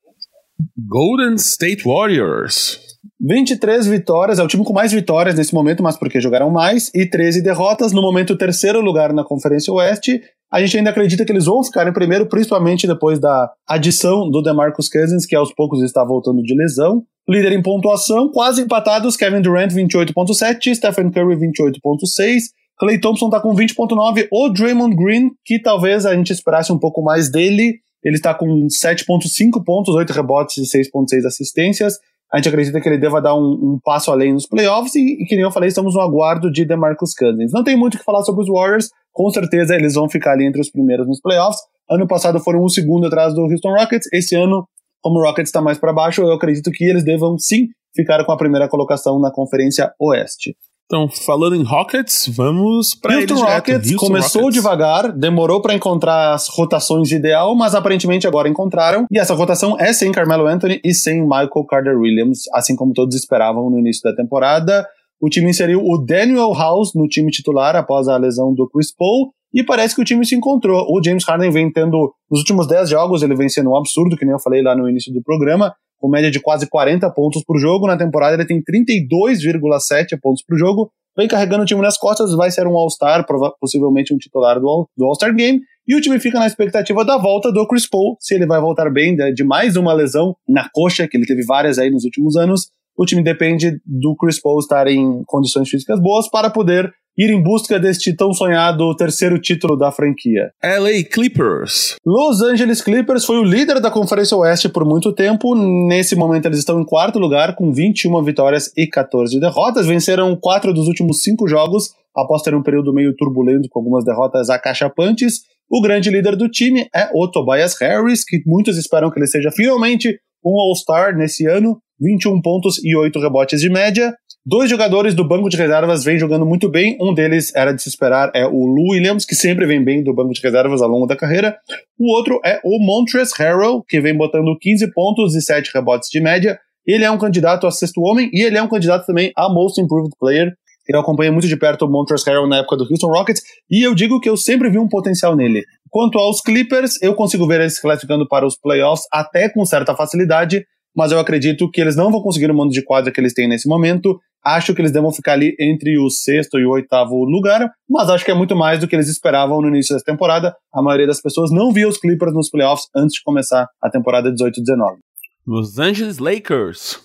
Golden State Warriors. 23 vitórias, é o time com mais vitórias nesse momento, mas porque jogaram mais, e 13 derrotas, no momento terceiro lugar na Conferência Oeste. A gente ainda acredita que eles vão ficar em primeiro, principalmente depois da adição do DeMarcus Cousins, que aos poucos está voltando de lesão. Líder em pontuação, quase empatados, Kevin Durant 28.7, Stephen Curry 28.6, Clay Thompson está com 20.9, o Draymond Green, que talvez a gente esperasse um pouco mais dele, ele está com 7.5 pontos, 8 rebotes e 6.6 assistências. A gente acredita que ele deva dar um, um passo além nos playoffs e, e, que nem eu falei, estamos no aguardo de DeMarcus Cousins. Não tem muito o que falar sobre os Warriors, com certeza eles vão ficar ali entre os primeiros nos playoffs. Ano passado foram um segundo atrás do Houston Rockets, esse ano, como o Rockets está mais para baixo, eu acredito que eles devam sim ficar com a primeira colocação na Conferência Oeste. Então, falando em Rockets, vamos para Houston Rockets Houston começou Rockets. devagar, demorou para encontrar as rotações ideal, mas aparentemente agora encontraram. E essa rotação é sem Carmelo Anthony e sem Michael Carter Williams, assim como todos esperavam no início da temporada. O time inseriu o Daniel House no time titular após a lesão do Chris Paul. E parece que o time se encontrou. O James Harden vem tendo, nos últimos 10 jogos, ele vem sendo um absurdo, que nem eu falei lá no início do programa com média de quase 40 pontos por jogo. Na temporada ele tem 32,7 pontos por jogo. Vem carregando o time nas costas, vai ser um All-Star, possivelmente um titular do, All-Star Game. E o time fica na expectativa da volta do Chris Paul, se ele vai voltar bem de mais uma lesão na coxa, que ele teve várias aí nos últimos anos. O time depende do Chris Paul estar em condições físicas boas para poder ir em busca deste tão sonhado terceiro título da franquia. LA Clippers. Los Angeles Clippers foi o líder da Conferência Oeste por muito tempo. Nesse momento eles estão em quarto lugar com 21 vitórias e 14 derrotas. Venceram quatro dos últimos cinco jogos após ter um período meio turbulento com algumas derrotas acachapantes. O grande líder do time é o Tobias Harris, que muitos esperam que ele seja finalmente um All-Star nesse ano. 21 pontos e 8 rebotes de média. Dois jogadores do banco de reservas vêm jogando muito bem. Um deles era de se esperar é o Lou Williams, que sempre vem bem do banco de reservas ao longo da carreira. O outro é o Montrezl Harrell, que vem botando 15 pontos e 7 rebotes de média. Ele é um candidato a sexto homem e ele é um candidato também a Most Improved Player. Eu acompanhei muito de perto o Montrezl Harrell na época do Houston Rockets e eu digo que eu sempre vi um potencial nele. Quanto aos Clippers, eu consigo ver eles se classificando para os playoffs até com certa facilidade, mas eu acredito que eles não vão conseguir o mando de quadra que eles têm nesse momento Acho que eles devam ficar ali entre o sexto e o oitavo lugar, mas acho que é muito mais do que eles esperavam no início dessa temporada. A maioria das pessoas não via os Clippers nos playoffs antes de começar a temporada 18-19. Los Angeles Lakers.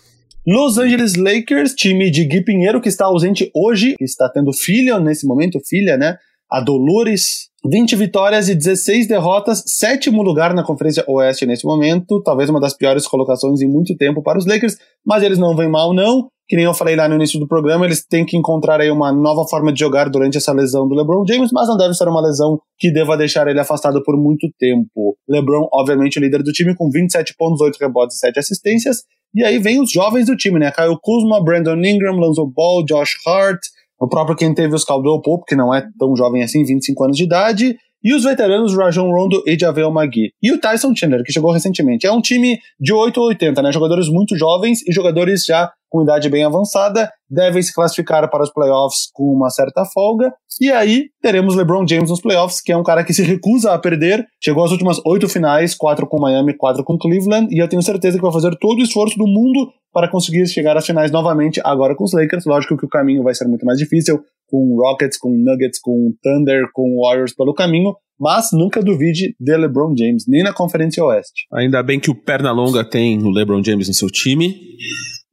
Los Angeles Lakers, time de Gui Pinheiro, que está ausente hoje, que está tendo filha nesse momento, filha, né? A Dolores. 20 vitórias e 16 derrotas, sétimo lugar na Conferência Oeste nesse momento, talvez uma das piores colocações em muito tempo para os Lakers, mas eles não vêm mal não que nem eu falei lá no início do programa, eles têm que encontrar aí uma nova forma de jogar durante essa lesão do LeBron James, mas não deve ser uma lesão que deva deixar ele afastado por muito tempo. LeBron, obviamente, o líder do time, com 27 pontos, 8 rebotes e 7 assistências. E aí vem os jovens do time, né? Kyle Kuzma, Brandon Ingram, Lonzo Ball, Josh Hart, o próprio quem teve os Caldwell Pope, que não é tão jovem assim, 25 anos de idade, e os veteranos Rajon Rondo e Javel Magui. E o Tyson Chandler, que chegou recentemente. É um time de 8 ou 80, né? Jogadores muito jovens e jogadores já com idade bem avançada, devem se classificar para os playoffs com uma certa folga. E aí teremos LeBron James nos playoffs, que é um cara que se recusa a perder. Chegou às últimas oito finais, quatro com Miami, quatro com Cleveland, e eu tenho certeza que vai fazer todo o esforço do mundo para conseguir chegar às finais novamente agora com os Lakers. Lógico que o caminho vai ser muito mais difícil, com Rockets, com Nuggets, com Thunder, com Warriors pelo caminho, mas nunca duvide de LeBron James, nem na Conferência Oeste. Ainda bem que o Pernalonga tem o LeBron James no seu time.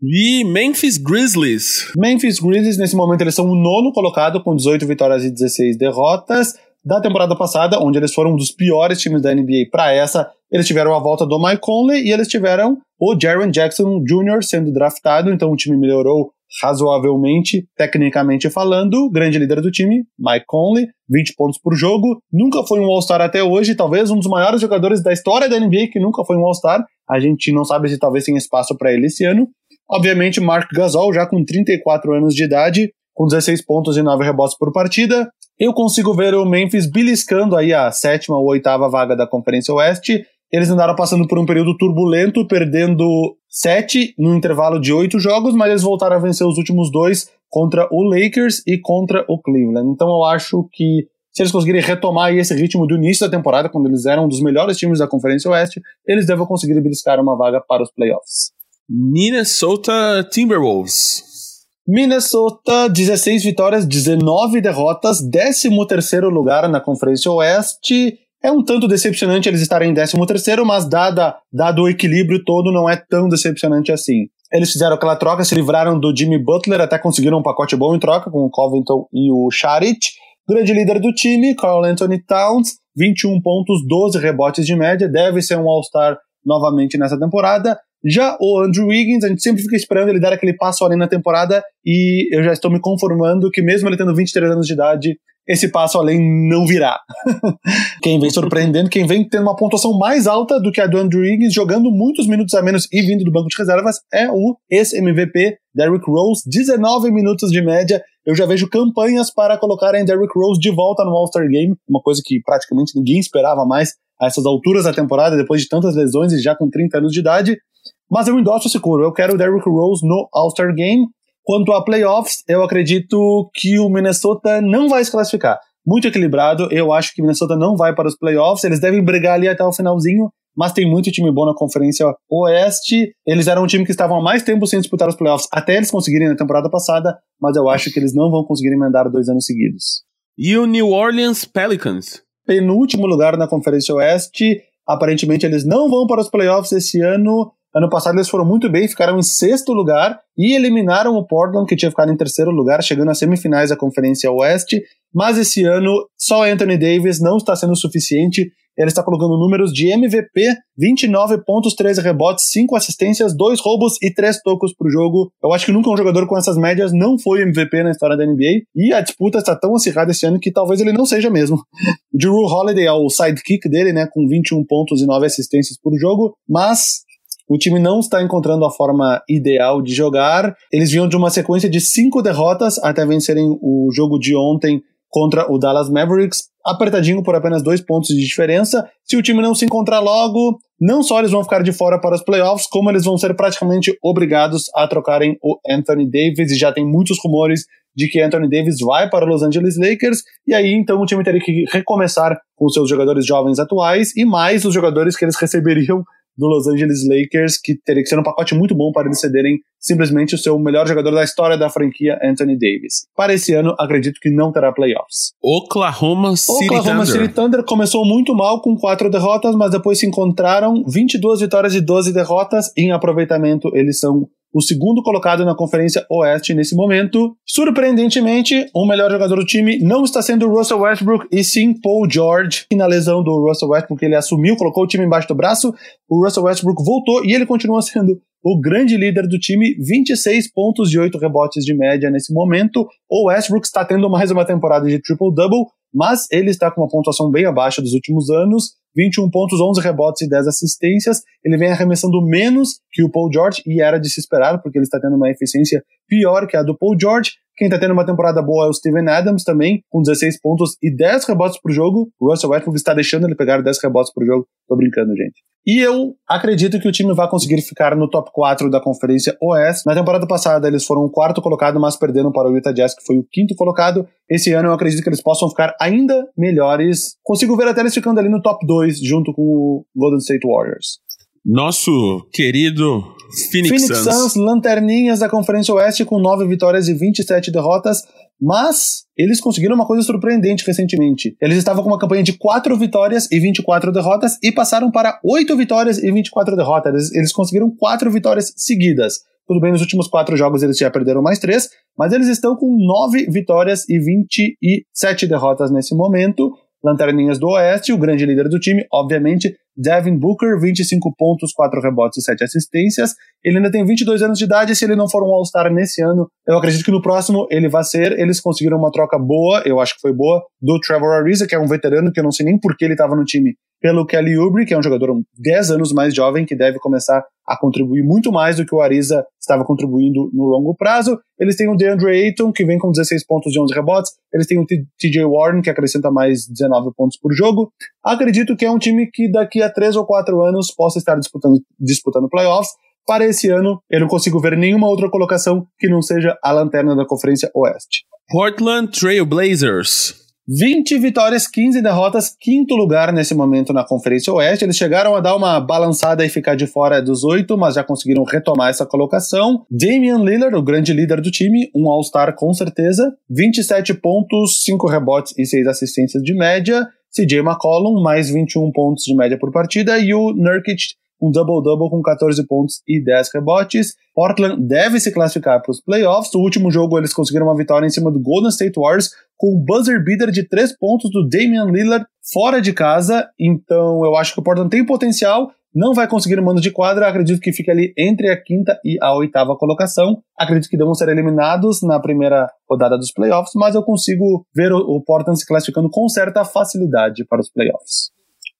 E Memphis Grizzlies. Memphis Grizzlies, nesse momento, eles são o nono colocado, com 18 vitórias e 16 derrotas. Da temporada passada, onde eles foram um dos piores times da NBA para essa, eles tiveram a volta do Mike Conley e eles tiveram o Jaron Jackson Jr. sendo draftado, então o time melhorou razoavelmente, tecnicamente falando. Grande líder do time, Mike Conley, 20 pontos por jogo. Nunca foi um All-Star até hoje, talvez um dos maiores jogadores da história da NBA que nunca foi um All-Star. A gente não sabe se talvez tenha espaço para ele esse ano. Obviamente, Mark Gasol, já com 34 anos de idade, com 16 pontos e 9 rebotes por partida. Eu consigo ver o Memphis beliscando aí a sétima ou oitava vaga da Conferência Oeste. Eles andaram passando por um período turbulento, perdendo sete no intervalo de oito jogos, mas eles voltaram a vencer os últimos dois contra o Lakers e contra o Cleveland. Então eu acho que se eles conseguirem retomar esse ritmo do início da temporada, quando eles eram um dos melhores times da Conferência Oeste, eles devem conseguir beliscar uma vaga para os playoffs. Minnesota Timberwolves. Minnesota, 16 vitórias, 19 derrotas, 13 lugar na Conferência Oeste. É um tanto decepcionante eles estarem em 13 mas dada, dado o equilíbrio todo, não é tão decepcionante assim. Eles fizeram aquela troca, se livraram do Jimmy Butler, até conseguiram um pacote bom em troca com o Covington e o Sharic. Grande líder do time, Carl Anthony Towns, 21 pontos, 12 rebotes de média, deve ser um All-Star novamente nessa temporada. Já o Andrew Wiggins, a gente sempre fica esperando ele dar aquele passo além na temporada e eu já estou me conformando que mesmo ele tendo 23 anos de idade, esse passo além não virá. *laughs* quem vem surpreendendo, quem vem tendo uma pontuação mais alta do que a do Andrew Wiggins, jogando muitos minutos a menos e vindo do banco de reservas, é o ex-MVP Derrick Rose, 19 minutos de média. Eu já vejo campanhas para colocarem Derrick Rose de volta no All-Star Game, uma coisa que praticamente ninguém esperava mais a essas alturas da temporada, depois de tantas lesões e já com 30 anos de idade. Mas eu endosso esse coro. Eu quero o Derrick Rose no All-Star Game. Quanto a playoffs, eu acredito que o Minnesota não vai se classificar. Muito equilibrado. Eu acho que o Minnesota não vai para os playoffs. Eles devem brigar ali até o finalzinho. Mas tem muito time bom na Conferência Oeste. Eles eram um time que estavam há mais tempo sem disputar os playoffs até eles conseguirem na temporada passada. Mas eu acho que eles não vão conseguir emendar dois anos seguidos. E o New Orleans Pelicans? Penúltimo lugar na Conferência Oeste. Aparentemente eles não vão para os playoffs esse ano. Ano passado eles foram muito bem, ficaram em sexto lugar e eliminaram o Portland, que tinha ficado em terceiro lugar, chegando às semifinais da Conferência Oeste. Mas esse ano, só Anthony Davis não está sendo suficiente. Ele está colocando números de MVP: 29 pontos, 13 rebotes, 5 assistências, 2 roubos e 3 tocos por jogo. Eu acho que nunca um jogador com essas médias não foi MVP na história da NBA. E a disputa está tão acirrada esse ano que talvez ele não seja mesmo. *laughs* Drew Holiday é o sidekick dele, né, com 21 pontos e 9 assistências por jogo. Mas o time não está encontrando a forma ideal de jogar. Eles vinham de uma sequência de cinco derrotas até vencerem o jogo de ontem contra o Dallas Mavericks, apertadinho por apenas dois pontos de diferença. Se o time não se encontrar logo, não só eles vão ficar de fora para os playoffs, como eles vão ser praticamente obrigados a trocarem o Anthony Davis, e já tem muitos rumores de que Anthony Davis vai para os Los Angeles Lakers, e aí então o time teria que recomeçar com seus jogadores jovens atuais e mais os jogadores que eles receberiam do Los Angeles Lakers, que teria que ser um pacote muito bom para eles cederem simplesmente o seu melhor jogador da história da franquia, Anthony Davis. Para esse ano, acredito que não terá playoffs. Oklahoma City Oklahoma Thunder. City Thunder começou muito mal com quatro derrotas, mas depois se encontraram 22 vitórias e 12 derrotas. Em aproveitamento, eles são o segundo colocado na Conferência Oeste nesse momento. Surpreendentemente, o melhor jogador do time não está sendo o Russell Westbrook, e sim Paul George. E na lesão do Russell Westbrook, ele assumiu, colocou o time embaixo do braço. O Russell Westbrook voltou e ele continua *laughs* sendo o grande líder do time, 26 pontos e 8 rebotes de média nesse momento. O Westbrook está tendo mais uma temporada de triple-double, mas ele está com uma pontuação bem abaixo dos últimos anos. 21 pontos, 11 rebotes e 10 assistências. Ele vem arremessando menos que o Paul George e era de se esperar, porque ele está tendo uma eficiência pior que a do Paul George. Quem está tendo uma temporada boa é o Steven Adams também, com 16 pontos e 10 rebotes por jogo. O Russell Westbrook está deixando ele pegar 10 rebotes por jogo. Tô brincando, gente. E eu acredito que o time vai conseguir ficar no top 4 da Conferência Oeste. Na temporada passada eles foram o quarto colocado, mas perderam para o Utah Jazz, que foi o quinto colocado. Esse ano eu acredito que eles possam ficar ainda melhores. Consigo ver até eles ficando ali no top 2, junto com o Golden State Warriors. Nosso querido Phoenix, Phoenix Suns. Suns, lanterninhas da Conferência Oeste com 9 vitórias e 27 derrotas. Mas eles conseguiram uma coisa surpreendente recentemente. Eles estavam com uma campanha de 4 vitórias e 24 derrotas e passaram para 8 vitórias e 24 derrotas. Eles, eles conseguiram 4 vitórias seguidas. Tudo bem, nos últimos 4 jogos eles já perderam mais 3, mas eles estão com 9 vitórias e 27 derrotas nesse momento. Lanterninhas do Oeste, o grande líder do time, obviamente, Devin Booker, 25 pontos, 4 rebotes e 7 assistências. Ele ainda tem 22 anos de idade, se ele não for um All-Star nesse ano, eu acredito que no próximo ele vai ser. Eles conseguiram uma troca boa, eu acho que foi boa, do Trevor Ariza, que é um veterano que eu não sei nem por que ele estava no time, pelo Kelly Oubre, que é um jogador 10 anos mais jovem, que deve começar a contribuir muito mais do que o Ariza estava contribuindo no longo prazo. Eles têm o DeAndre Ayton, que vem com 16 pontos e 11 rebotes. Eles têm o TJ Warren, que acrescenta mais 19 pontos por jogo. Acredito que é um time que daqui a 3 ou 4 anos possa estar disputando, disputando playoffs. Para esse ano, eu não consigo ver nenhuma outra colocação que não seja a lanterna da Conferência Oeste. Portland Trail Blazers. 20 vitórias, 15 derrotas, quinto lugar nesse momento na Conferência Oeste. Eles chegaram a dar uma balançada e ficar de fora dos oito, mas já conseguiram retomar essa colocação. Damian Lillard, o grande líder do time, um All-Star com certeza. 27 pontos, 5 rebotes e 6 assistências de média. CJ McCollum, mais 21 pontos de média por partida. E o Nurkic, um double-double com 14 pontos e 10 rebotes. Portland deve se classificar para os playoffs. No último jogo, eles conseguiram uma vitória em cima do Golden State Warriors com um buzzer beater de 3 pontos do Damian Lillard fora de casa. Então, eu acho que o Portland tem potencial. Não vai conseguir o mando de quadra. Acredito que fica ali entre a quinta e a oitava colocação. Acredito que devam ser eliminados na primeira rodada dos playoffs, mas eu consigo ver o Portland se classificando com certa facilidade para os playoffs.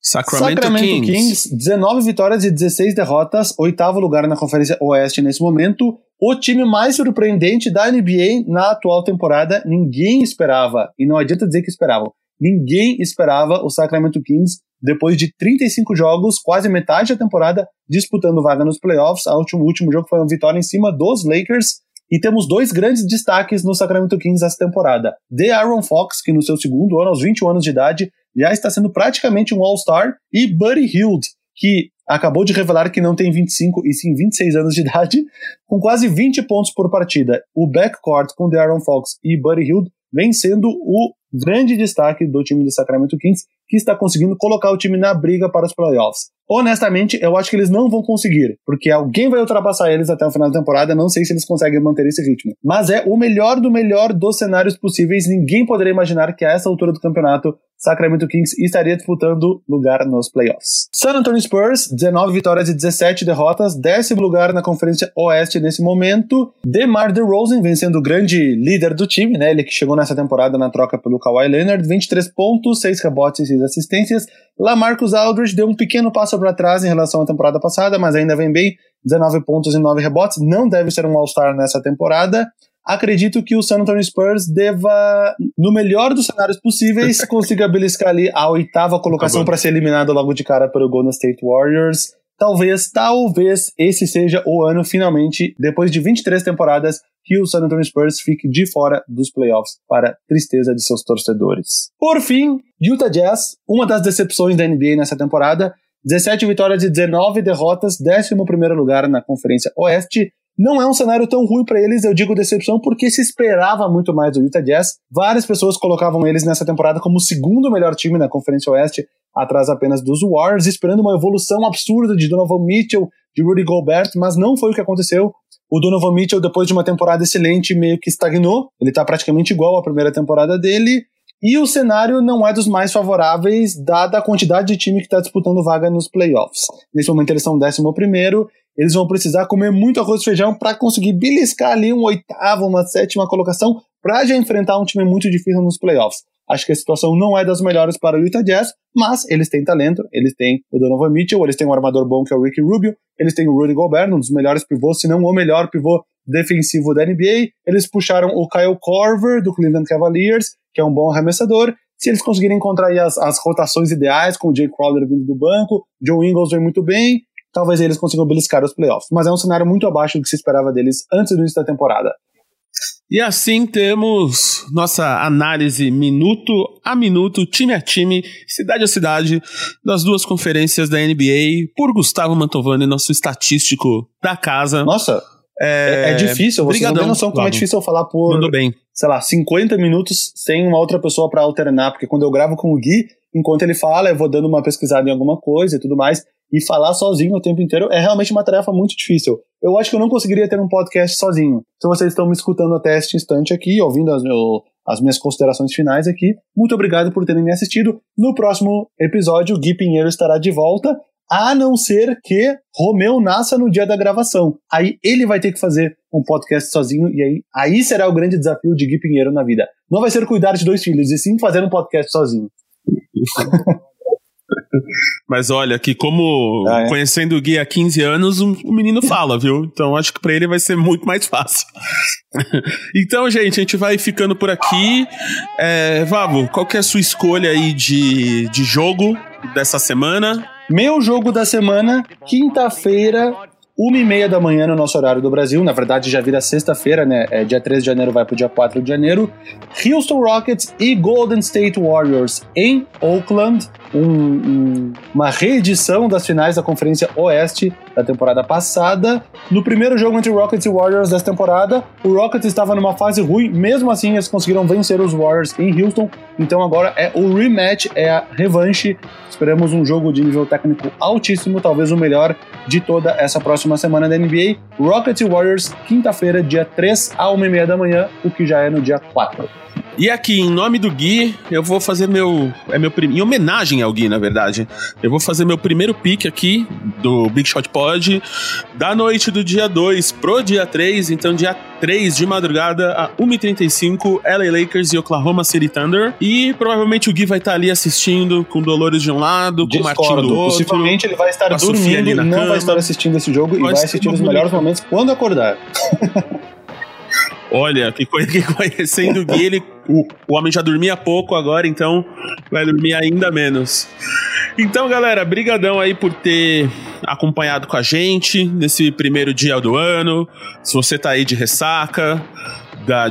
Sacramento, Sacramento Kings. Kings. 19 vitórias e 16 derrotas, oitavo lugar na Conferência Oeste nesse momento. O time mais surpreendente da NBA na atual temporada, ninguém esperava, e não adianta dizer que esperavam, ninguém esperava o Sacramento Kings depois de 35 jogos, quase metade da temporada, disputando vaga nos playoffs. O último, último jogo foi uma vitória em cima dos Lakers. E temos dois grandes destaques no Sacramento Kings essa temporada. The Aaron Fox, que no seu segundo ano, aos 21 anos de idade, já está sendo praticamente um All-Star, e Buddy Hield, que acabou de revelar que não tem 25 e sim 26 anos de idade, *laughs* com quase 20 pontos por partida. O backcourt com De'Aaron Fox e Buddy Hield vem sendo o grande destaque do time do Sacramento Kings, que está conseguindo colocar o time na briga para os playoffs. Honestamente, eu acho que eles não vão conseguir, porque alguém vai ultrapassar eles até o final da temporada. Não sei se eles conseguem manter esse ritmo. Mas é o melhor do melhor dos cenários possíveis. Ninguém poderia imaginar que a essa altura do campeonato Sacramento Kings estaria disputando lugar nos playoffs. San Antonio Spurs, 19 vitórias e 17 derrotas, décimo lugar na Conferência Oeste nesse momento. DeMar DeRozan vencendo o grande líder do time, né? Ele que chegou nessa temporada na troca pelo Kawhi Leonard, 23 pontos, 6 rebotes e 6 assistências. Lamarcus Aldridge deu um pequeno passo para trás em relação à temporada passada, mas ainda vem bem, 19 pontos e 9 rebotes. Não deve ser um All-Star nessa temporada acredito que o San Antonio Spurs deva, no melhor dos cenários possíveis, *laughs* consiga beliscar ali a oitava colocação para ser eliminado logo de cara pelo Golden State Warriors. Talvez, talvez esse seja o ano finalmente, depois de 23 temporadas, que o San Antonio Spurs fique de fora dos playoffs, para tristeza de seus torcedores. Por fim, Utah Jazz, uma das decepções da NBA nessa temporada, 17 vitórias e 19 derrotas, 11 lugar na Conferência Oeste, não é um cenário tão ruim para eles, eu digo decepção, porque se esperava muito mais do Utah Jazz. Várias pessoas colocavam eles nessa temporada como o segundo melhor time na Conferência Oeste, atrás apenas dos Warriors, esperando uma evolução absurda de Donovan Mitchell, de Rudy Gobert, mas não foi o que aconteceu. O Donovan Mitchell, depois de uma temporada excelente, meio que estagnou. Ele está praticamente igual à primeira temporada dele. E o cenário não é dos mais favoráveis, dada a quantidade de time que está disputando vaga nos playoffs. Nesse momento eles são 11 primeiro eles vão precisar comer muito arroz e feijão para conseguir beliscar ali um oitavo, uma sétima colocação para já enfrentar um time muito difícil nos playoffs. Acho que a situação não é das melhores para o Utah Jazz, mas eles têm talento, eles têm o Donovan Mitchell, eles têm um armador bom que é o Ricky Rubio, eles têm o Rudy Gobert, um dos melhores pivôs, se não o melhor pivô defensivo da NBA. Eles puxaram o Kyle Korver do Cleveland Cavaliers, que é um bom arremessador. Se eles conseguirem encontrar as, as rotações ideais, com o Jay Crowder vindo do banco, Joe Ingles vem muito bem, talvez eles consigam beliscar os playoffs. Mas é um cenário muito abaixo do que se esperava deles antes do início da temporada. E assim temos nossa análise minuto a minuto, time a time, cidade a cidade, das duas conferências da NBA, por Gustavo Mantovani, nosso estatístico da casa. Nossa, É, é, difícil, você Brigadão, não tem noção como é difícil eu falar por, Tudo bem. sei lá, 50 minutos sem uma outra pessoa para alternar, porque quando eu gravo com o Gui, enquanto ele fala, eu vou dando uma pesquisada em alguma coisa e tudo mais, e falar sozinho o tempo inteiro é realmente uma tarefa muito difícil. Eu acho que eu não conseguiria ter um podcast sozinho. Se vocês estão me escutando até este instante aqui, ouvindo as, meu, as minhas considerações finais aqui, muito obrigado por terem me assistido. No próximo episódio, Gui Pinheiro estará de volta a não ser que Romeu nasça no dia da gravação. Aí ele vai ter que fazer um podcast sozinho e aí, aí será o grande desafio de Gui Pinheiro na vida. Não vai ser cuidar de dois filhos, e sim fazer um podcast sozinho. *laughs* Mas olha, que como ah, é? conhecendo o Gui há 15 anos, o, o menino fala, viu? Então acho que para ele vai ser muito mais fácil. *laughs* então, gente, a gente vai ficando por aqui. É, Vavo, qual que é a sua escolha aí de, de jogo dessa semana? Meu jogo da semana, quinta-feira, uma e meia da manhã no nosso horário do Brasil. Na verdade, já vira sexta-feira, né? É, dia 13 de janeiro vai pro dia 4 de janeiro. Houston Rockets e Golden State Warriors em Oakland. Um, um, uma reedição das finais da Conferência Oeste da temporada passada. No primeiro jogo entre Rockets e Warriors dessa temporada, o Rockets estava numa fase ruim, mesmo assim eles conseguiram vencer os Warriors em Houston. Então agora é o rematch, é a revanche. Esperamos um jogo de nível técnico altíssimo, talvez o melhor de toda essa próxima semana da NBA. Rockets e Warriors, quinta-feira, dia 3 a 1h30 da manhã, o que já é no dia 4. E aqui, em nome do Gui, eu vou fazer meu. É meu Em homenagem ao Gui, na verdade. Eu vou fazer meu primeiro pick aqui do Big Shot Pod da noite do dia 2 pro dia 3. Então, dia 3 de madrugada, a 1h35, LA Lakers e Oklahoma City Thunder. E provavelmente o Gui vai estar ali assistindo com Dolores de um lado, com o Martinho do outro. Possivelmente ele vai estar dormindo, não cama. vai estar assistindo esse jogo Pode e vai assistir os melhores momentos quando acordar. *laughs* Olha, que, *laughs* que conhecendo o Gui, ele, o, o homem já dormia pouco agora, então vai dormir ainda menos. Então, galera, brigadão aí por ter acompanhado com a gente nesse primeiro dia do ano. Se você tá aí de ressaca,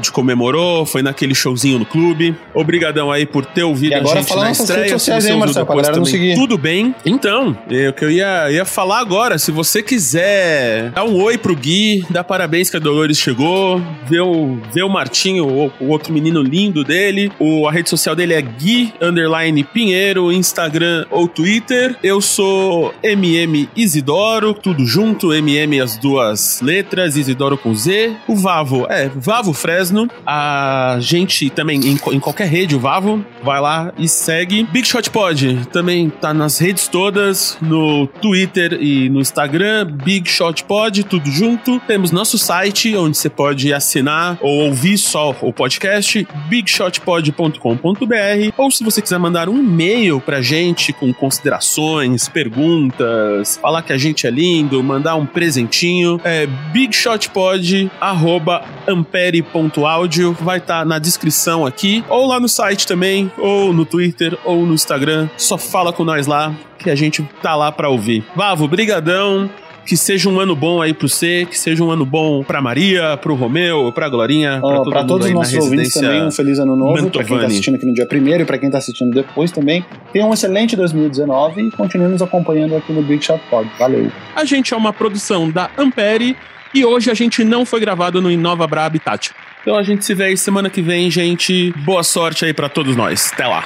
de comemorou, foi naquele showzinho no clube. Obrigadão aí por ter ouvido e a gente na estreia. Sociais, hein, Marcelo, depois também, seguir. tudo bem. Então, o que eu ia, ia falar agora, se você quiser dar um oi pro Gui, dar parabéns que a Dolores chegou, ver o, ver o Martinho, o, o outro menino lindo dele, o, a rede social dele é Gui, underline Pinheiro, Instagram ou Twitter. Eu sou MM Isidoro, tudo junto, MM as duas letras, Isidoro com Z. O Vavo, é, Vavo Fresno. A gente também, em, em qualquer rede, o Vavo, vai lá e segue. Big Shot Pod também tá nas redes todas, no Twitter e no Instagram, Big Shot Pod, tudo junto. Temos nosso site, onde você pode assinar ou ouvir só o podcast, bigshotpod.com.br. Ou se você quiser mandar um e-mail pra gente com considerações, perguntas, falar que a gente é lindo, mandar um presentinho, é bigshotpod.ampere.com Áudio vai estar tá na descrição aqui, ou lá no site também, ou no Twitter, ou no Instagram. Só fala com nós lá, que a gente tá lá para ouvir. Vavo, brigadão. Que seja um ano bom aí pro você, que seja um ano bom pra Maria, pro Romeu, pra Glorinha, oh, pra, todo pra todos os nossos ouvintes também, um feliz ano novo. Mantovani. Pra quem tá assistindo aqui no dia primeiro e pra quem tá assistindo depois também. Tenha um excelente 2019 e continue nos acompanhando aqui no Big Shot Pod. Valeu. A gente é uma produção da Ampere e hoje a gente não foi gravado no Inova Bra Habitat. Então a gente se vê aí semana que vem, gente. Boa sorte aí para todos nós. Até lá.